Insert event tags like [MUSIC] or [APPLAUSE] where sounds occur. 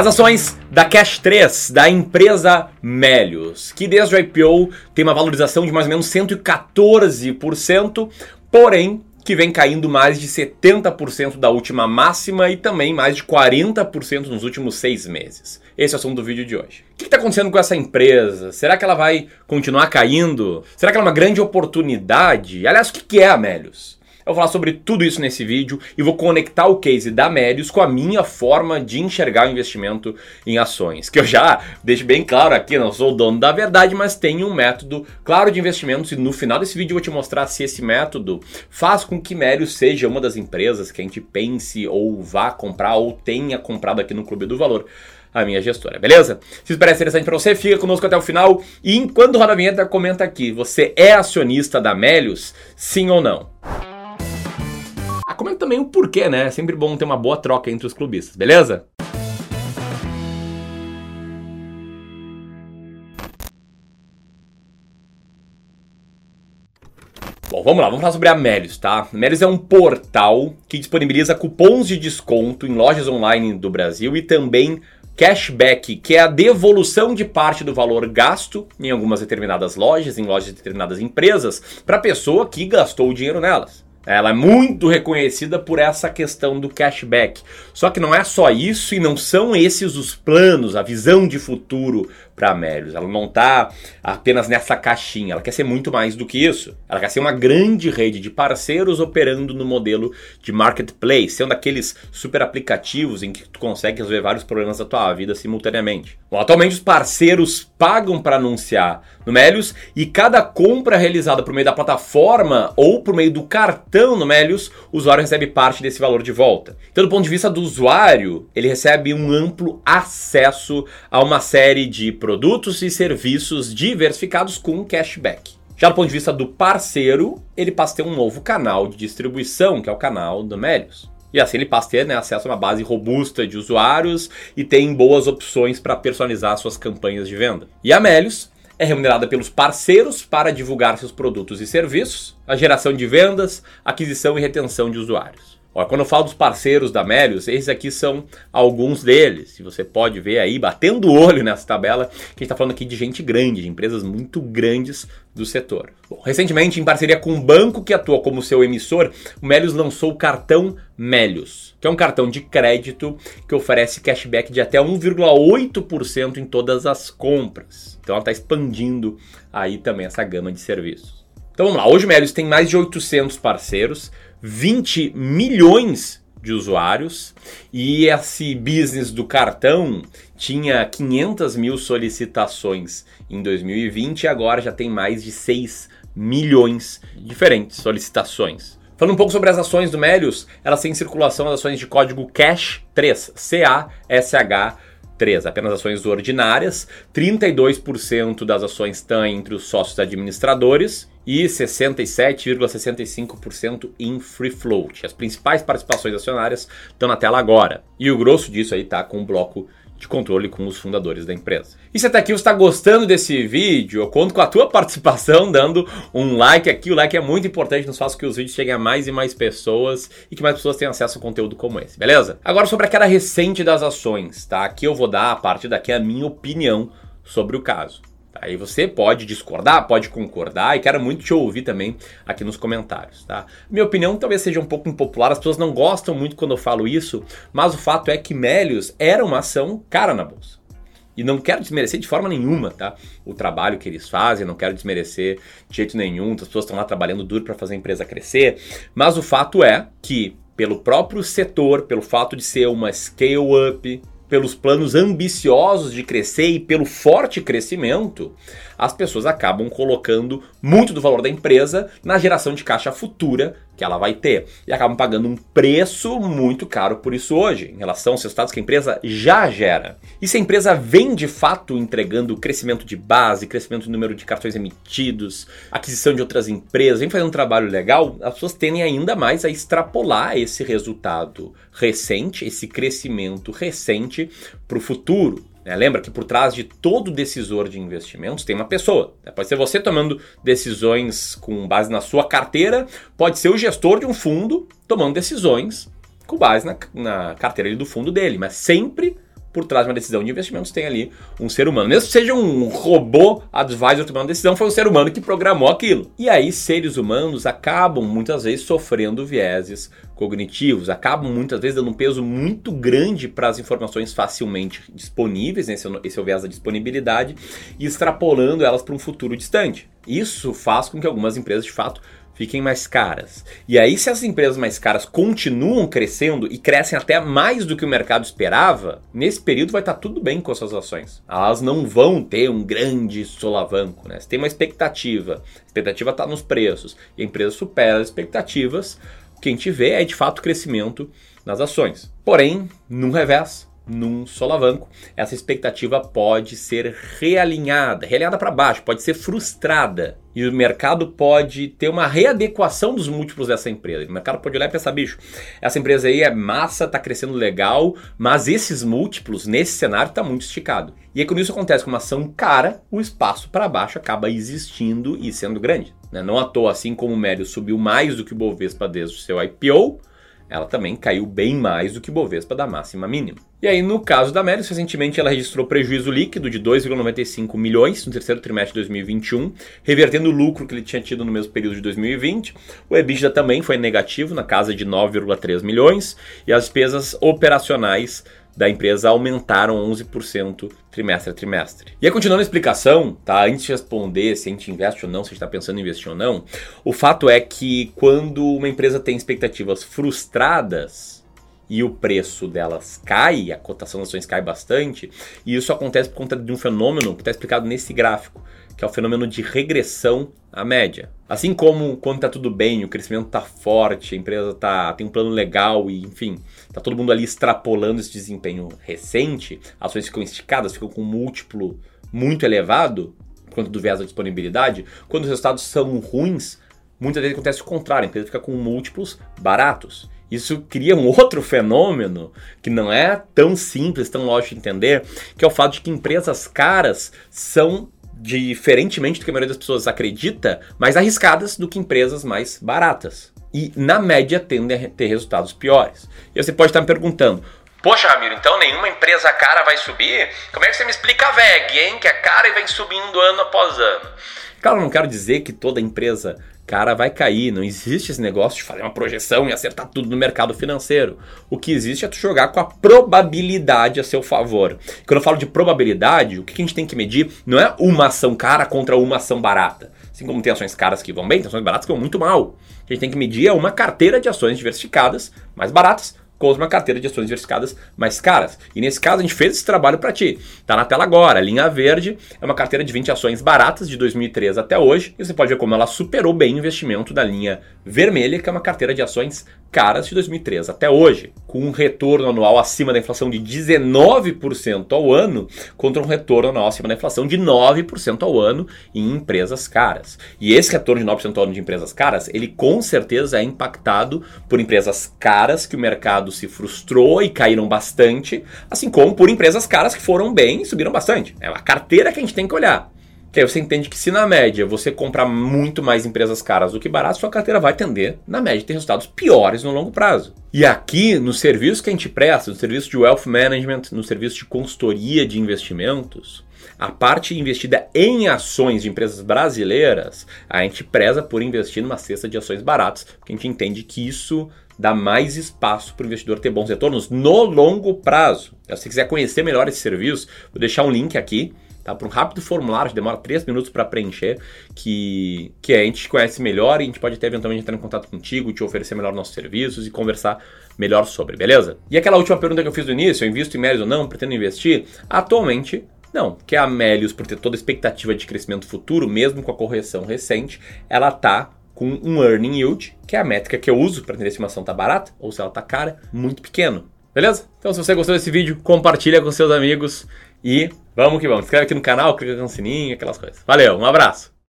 As ações da Cash 3, da empresa Melios, que desde o IPO tem uma valorização de mais ou menos 114%, porém que vem caindo mais de 70% da última máxima e também mais de 40% nos últimos seis meses. Esse é o assunto do vídeo de hoje. O que está acontecendo com essa empresa? Será que ela vai continuar caindo? Será que ela é uma grande oportunidade? Aliás, o que é a Melios? Eu vou falar sobre tudo isso nesse vídeo e vou conectar o case da Melius com a minha forma de enxergar o investimento em ações. Que eu já deixo bem claro aqui, não sou o dono da verdade, mas tenho um método claro de investimentos e no final desse vídeo eu vou te mostrar se esse método faz com que Melius seja uma das empresas que a gente pense ou vá comprar ou tenha comprado aqui no Clube do Valor a minha gestora, beleza? Se isso parece interessante para você, fica conosco até o final. E enquanto roda a vinheta, comenta aqui: você é acionista da Melius? Sim ou não? Também o porquê, né? É sempre bom ter uma boa troca entre os clubistas, beleza? Bom, vamos lá, vamos falar sobre a Melius, tá? A Melius é um portal que disponibiliza cupons de desconto em lojas online do Brasil e também cashback, que é a devolução de parte do valor gasto em algumas determinadas lojas, em lojas de determinadas empresas, para a pessoa que gastou o dinheiro nelas. Ela é muito reconhecida por essa questão do cashback. Só que não é só isso e não são esses os planos, a visão de futuro para a Melius. Ela não está apenas nessa caixinha, ela quer ser muito mais do que isso. Ela quer ser uma grande rede de parceiros operando no modelo de marketplace, sendo aqueles super aplicativos em que tu consegue resolver vários problemas da tua vida simultaneamente. Bom, atualmente os parceiros pagam para anunciar no Melius e cada compra realizada por meio da plataforma ou por meio do cartão no Melius, o usuário recebe parte desse valor de volta. Então, do ponto de vista do usuário, ele recebe um amplo acesso a uma série de produtos produtos e serviços diversificados com cashback. Já do ponto de vista do parceiro, ele passa a ter um novo canal de distribuição, que é o canal do Melius. E assim ele passa a ter né, acesso a uma base robusta de usuários e tem boas opções para personalizar suas campanhas de venda. E a Melius é remunerada pelos parceiros para divulgar seus produtos e serviços, a geração de vendas, aquisição e retenção de usuários. Quando eu falo dos parceiros da Melius, esses aqui são alguns deles. E você pode ver aí, batendo o olho nessa tabela, que a gente está falando aqui de gente grande, de empresas muito grandes do setor. Bom, recentemente, em parceria com um banco que atua como seu emissor, o Melius lançou o cartão Melius, que é um cartão de crédito que oferece cashback de até 1,8% em todas as compras. Então ela está expandindo aí também essa gama de serviços. Então vamos lá, hoje o Melius tem mais de 800 parceiros, 20 milhões de usuários e esse business do cartão tinha 500 mil solicitações em 2020 e agora já tem mais de 6 milhões diferentes solicitações. Falando um pouco sobre as ações do Melius, elas têm em circulação as ações de código CASH3, C-A-S-H 3, apenas ações ordinárias, 32% das ações estão entre os sócios administradores e 67,65% em free float. As principais participações acionárias estão na tela agora. E o grosso disso aí está com o bloco de controle com os fundadores da empresa. E se até aqui você está gostando desse vídeo, eu conto com a tua [LAUGHS] participação dando um like aqui. O like é muito importante, nos faz com que os vídeos cheguem a mais e mais pessoas e que mais pessoas tenham acesso a conteúdo como esse, beleza? Agora sobre a queda recente das ações, tá? Aqui eu vou dar a partir daqui a minha opinião sobre o caso. Aí você pode discordar, pode concordar e quero muito te ouvir também aqui nos comentários, tá? Minha opinião talvez seja um pouco impopular, as pessoas não gostam muito quando eu falo isso, mas o fato é que Melius era uma ação cara na bolsa. E não quero desmerecer de forma nenhuma, tá? O trabalho que eles fazem, não quero desmerecer de jeito nenhum, as pessoas estão lá trabalhando duro para fazer a empresa crescer, mas o fato é que pelo próprio setor, pelo fato de ser uma scale up, pelos planos ambiciosos de crescer e pelo forte crescimento, as pessoas acabam colocando muito do valor da empresa na geração de caixa futura que ela vai ter. E acabam pagando um preço muito caro por isso hoje, em relação aos resultados que a empresa já gera. E se a empresa vem de fato entregando crescimento de base, crescimento do número de cartões emitidos, aquisição de outras empresas, vem fazendo um trabalho legal, as pessoas tendem ainda mais a extrapolar esse resultado recente, esse crescimento recente para o futuro. Né? Lembra que por trás de todo decisor de investimentos tem uma pessoa. Né? Pode ser você tomando decisões com base na sua carteira, pode ser o gestor de um fundo tomando decisões com base na, na carteira do fundo dele, mas sempre por trás de uma decisão de investimentos tem ali um ser humano. Mesmo que seja um robô advisor tomando decisão, foi um ser humano que programou aquilo. E aí, seres humanos acabam muitas vezes sofrendo vieses cognitivos, acabam muitas vezes dando um peso muito grande para as informações facilmente disponíveis, né? esse, é esse é o viés da disponibilidade, e extrapolando elas para um futuro distante. Isso faz com que algumas empresas de fato fiquem mais caras. E aí, se as empresas mais caras continuam crescendo e crescem até mais do que o mercado esperava, nesse período vai estar tudo bem com as suas ações. Elas não vão ter um grande solavanco. Né? Se tem uma expectativa, a expectativa está nos preços e a empresa supera as expectativas, o que a gente vê é de fato crescimento nas ações. Porém, no revés, num solavanco, essa expectativa pode ser realinhada, realinhada para baixo, pode ser frustrada. E o mercado pode ter uma readequação dos múltiplos dessa empresa. O mercado pode olhar e pensar, bicho, essa empresa aí é massa, está crescendo legal, mas esses múltiplos, nesse cenário, está muito esticado. E aí, quando isso acontece com uma ação cara, o espaço para baixo acaba existindo e sendo grande. Né? Não à toa, assim como o Médio subiu mais do que o Bovespa desde o seu IPO, ela também caiu bem mais do que o Bovespa da máxima mínima. E aí, no caso da Melis, recentemente ela registrou prejuízo líquido de 2,95 milhões no terceiro trimestre de 2021, revertendo o lucro que ele tinha tido no mesmo período de 2020. O EBITDA também foi negativo, na casa de 9,3 milhões, e as despesas operacionais da empresa aumentaram 11% trimestre a trimestre. E aí, continuando a explicação, tá? Antes de responder se a gente investe ou não, se a gente está pensando em investir ou não, o fato é que quando uma empresa tem expectativas frustradas, e o preço delas cai, a cotação das ações cai bastante, e isso acontece por conta de um fenômeno que está explicado nesse gráfico, que é o fenômeno de regressão à média. Assim como quando está tudo bem, o crescimento está forte, a empresa tá, tem um plano legal e, enfim, está todo mundo ali extrapolando esse desempenho recente, ações ficam esticadas, ficam com um múltiplo muito elevado, quanto do viés da disponibilidade, quando os resultados são ruins, muitas vezes acontece o contrário, a empresa fica com múltiplos baratos. Isso cria um [LAUGHS] outro fenômeno que não é tão simples, tão lógico de entender, que é o fato de que empresas caras são diferentemente do que a maioria das pessoas acredita, mais arriscadas do que empresas mais baratas. E, na média, tendem a ter resultados piores. E você pode estar me perguntando, Poxa, Ramiro, então nenhuma empresa cara vai subir? Como é que você me explica a VEG, hein? Que é cara e vem subindo ano após ano. Claro, não quero dizer que toda empresa cara vai cair. Não existe esse negócio de fazer uma projeção e acertar tudo no mercado financeiro. O que existe é tu jogar com a probabilidade a seu favor. Quando eu falo de probabilidade, o que a gente tem que medir não é uma ação cara contra uma ação barata. Assim como tem ações caras que vão bem, tem ações baratas que vão muito mal. A gente tem que medir é uma carteira de ações diversificadas, mais baratas, com uma carteira de ações diversificadas mais caras. E nesse caso a gente fez esse trabalho para ti. Tá na tela agora. A linha verde é uma carteira de 20 ações baratas de 2013 até hoje. E você pode ver como ela superou bem o investimento da linha vermelha, que é uma carteira de ações caras de 2013 até hoje, com um retorno anual acima da inflação de 19% ao ano, contra um retorno anual acima da inflação de 9% ao ano em empresas caras. E esse retorno de 9% ao ano de empresas caras, ele com certeza é impactado por empresas caras que o mercado se frustrou e caíram bastante, assim como por empresas caras que foram bem e subiram bastante. É a carteira que a gente tem que olhar. Que aí você entende que se na média você comprar muito mais empresas caras do que baratas, sua carteira vai tender, na média, ter resultados piores no longo prazo. E aqui, no serviço que a gente presta, no serviço de wealth management, no serviço de consultoria de investimentos, a parte investida em ações de empresas brasileiras, a gente preza por investir numa cesta de ações baratas, porque a gente entende que isso dá mais espaço para o investidor ter bons retornos no longo prazo. Se você quiser conhecer melhor esse serviço, vou deixar um link aqui tá? Para um rápido formulário, demora 3 minutos para preencher, que, que a gente conhece melhor e a gente pode até eventualmente entrar em contato contigo, te oferecer melhor nossos serviços e conversar melhor sobre, beleza? E aquela última pergunta que eu fiz no início, eu invisto em Melios ou não, pretendo investir? Atualmente, não, que a Melios, por ter toda a expectativa de crescimento futuro, mesmo com a correção recente, ela tá com um earning yield, que é a métrica que eu uso para entender se uma ação tá barata ou se ela tá cara, muito pequeno. Beleza? Então, se você gostou desse vídeo, compartilha com seus amigos e vamos que vamos. Inscreve aqui no canal, clica no sininho, aquelas coisas. Valeu, um abraço!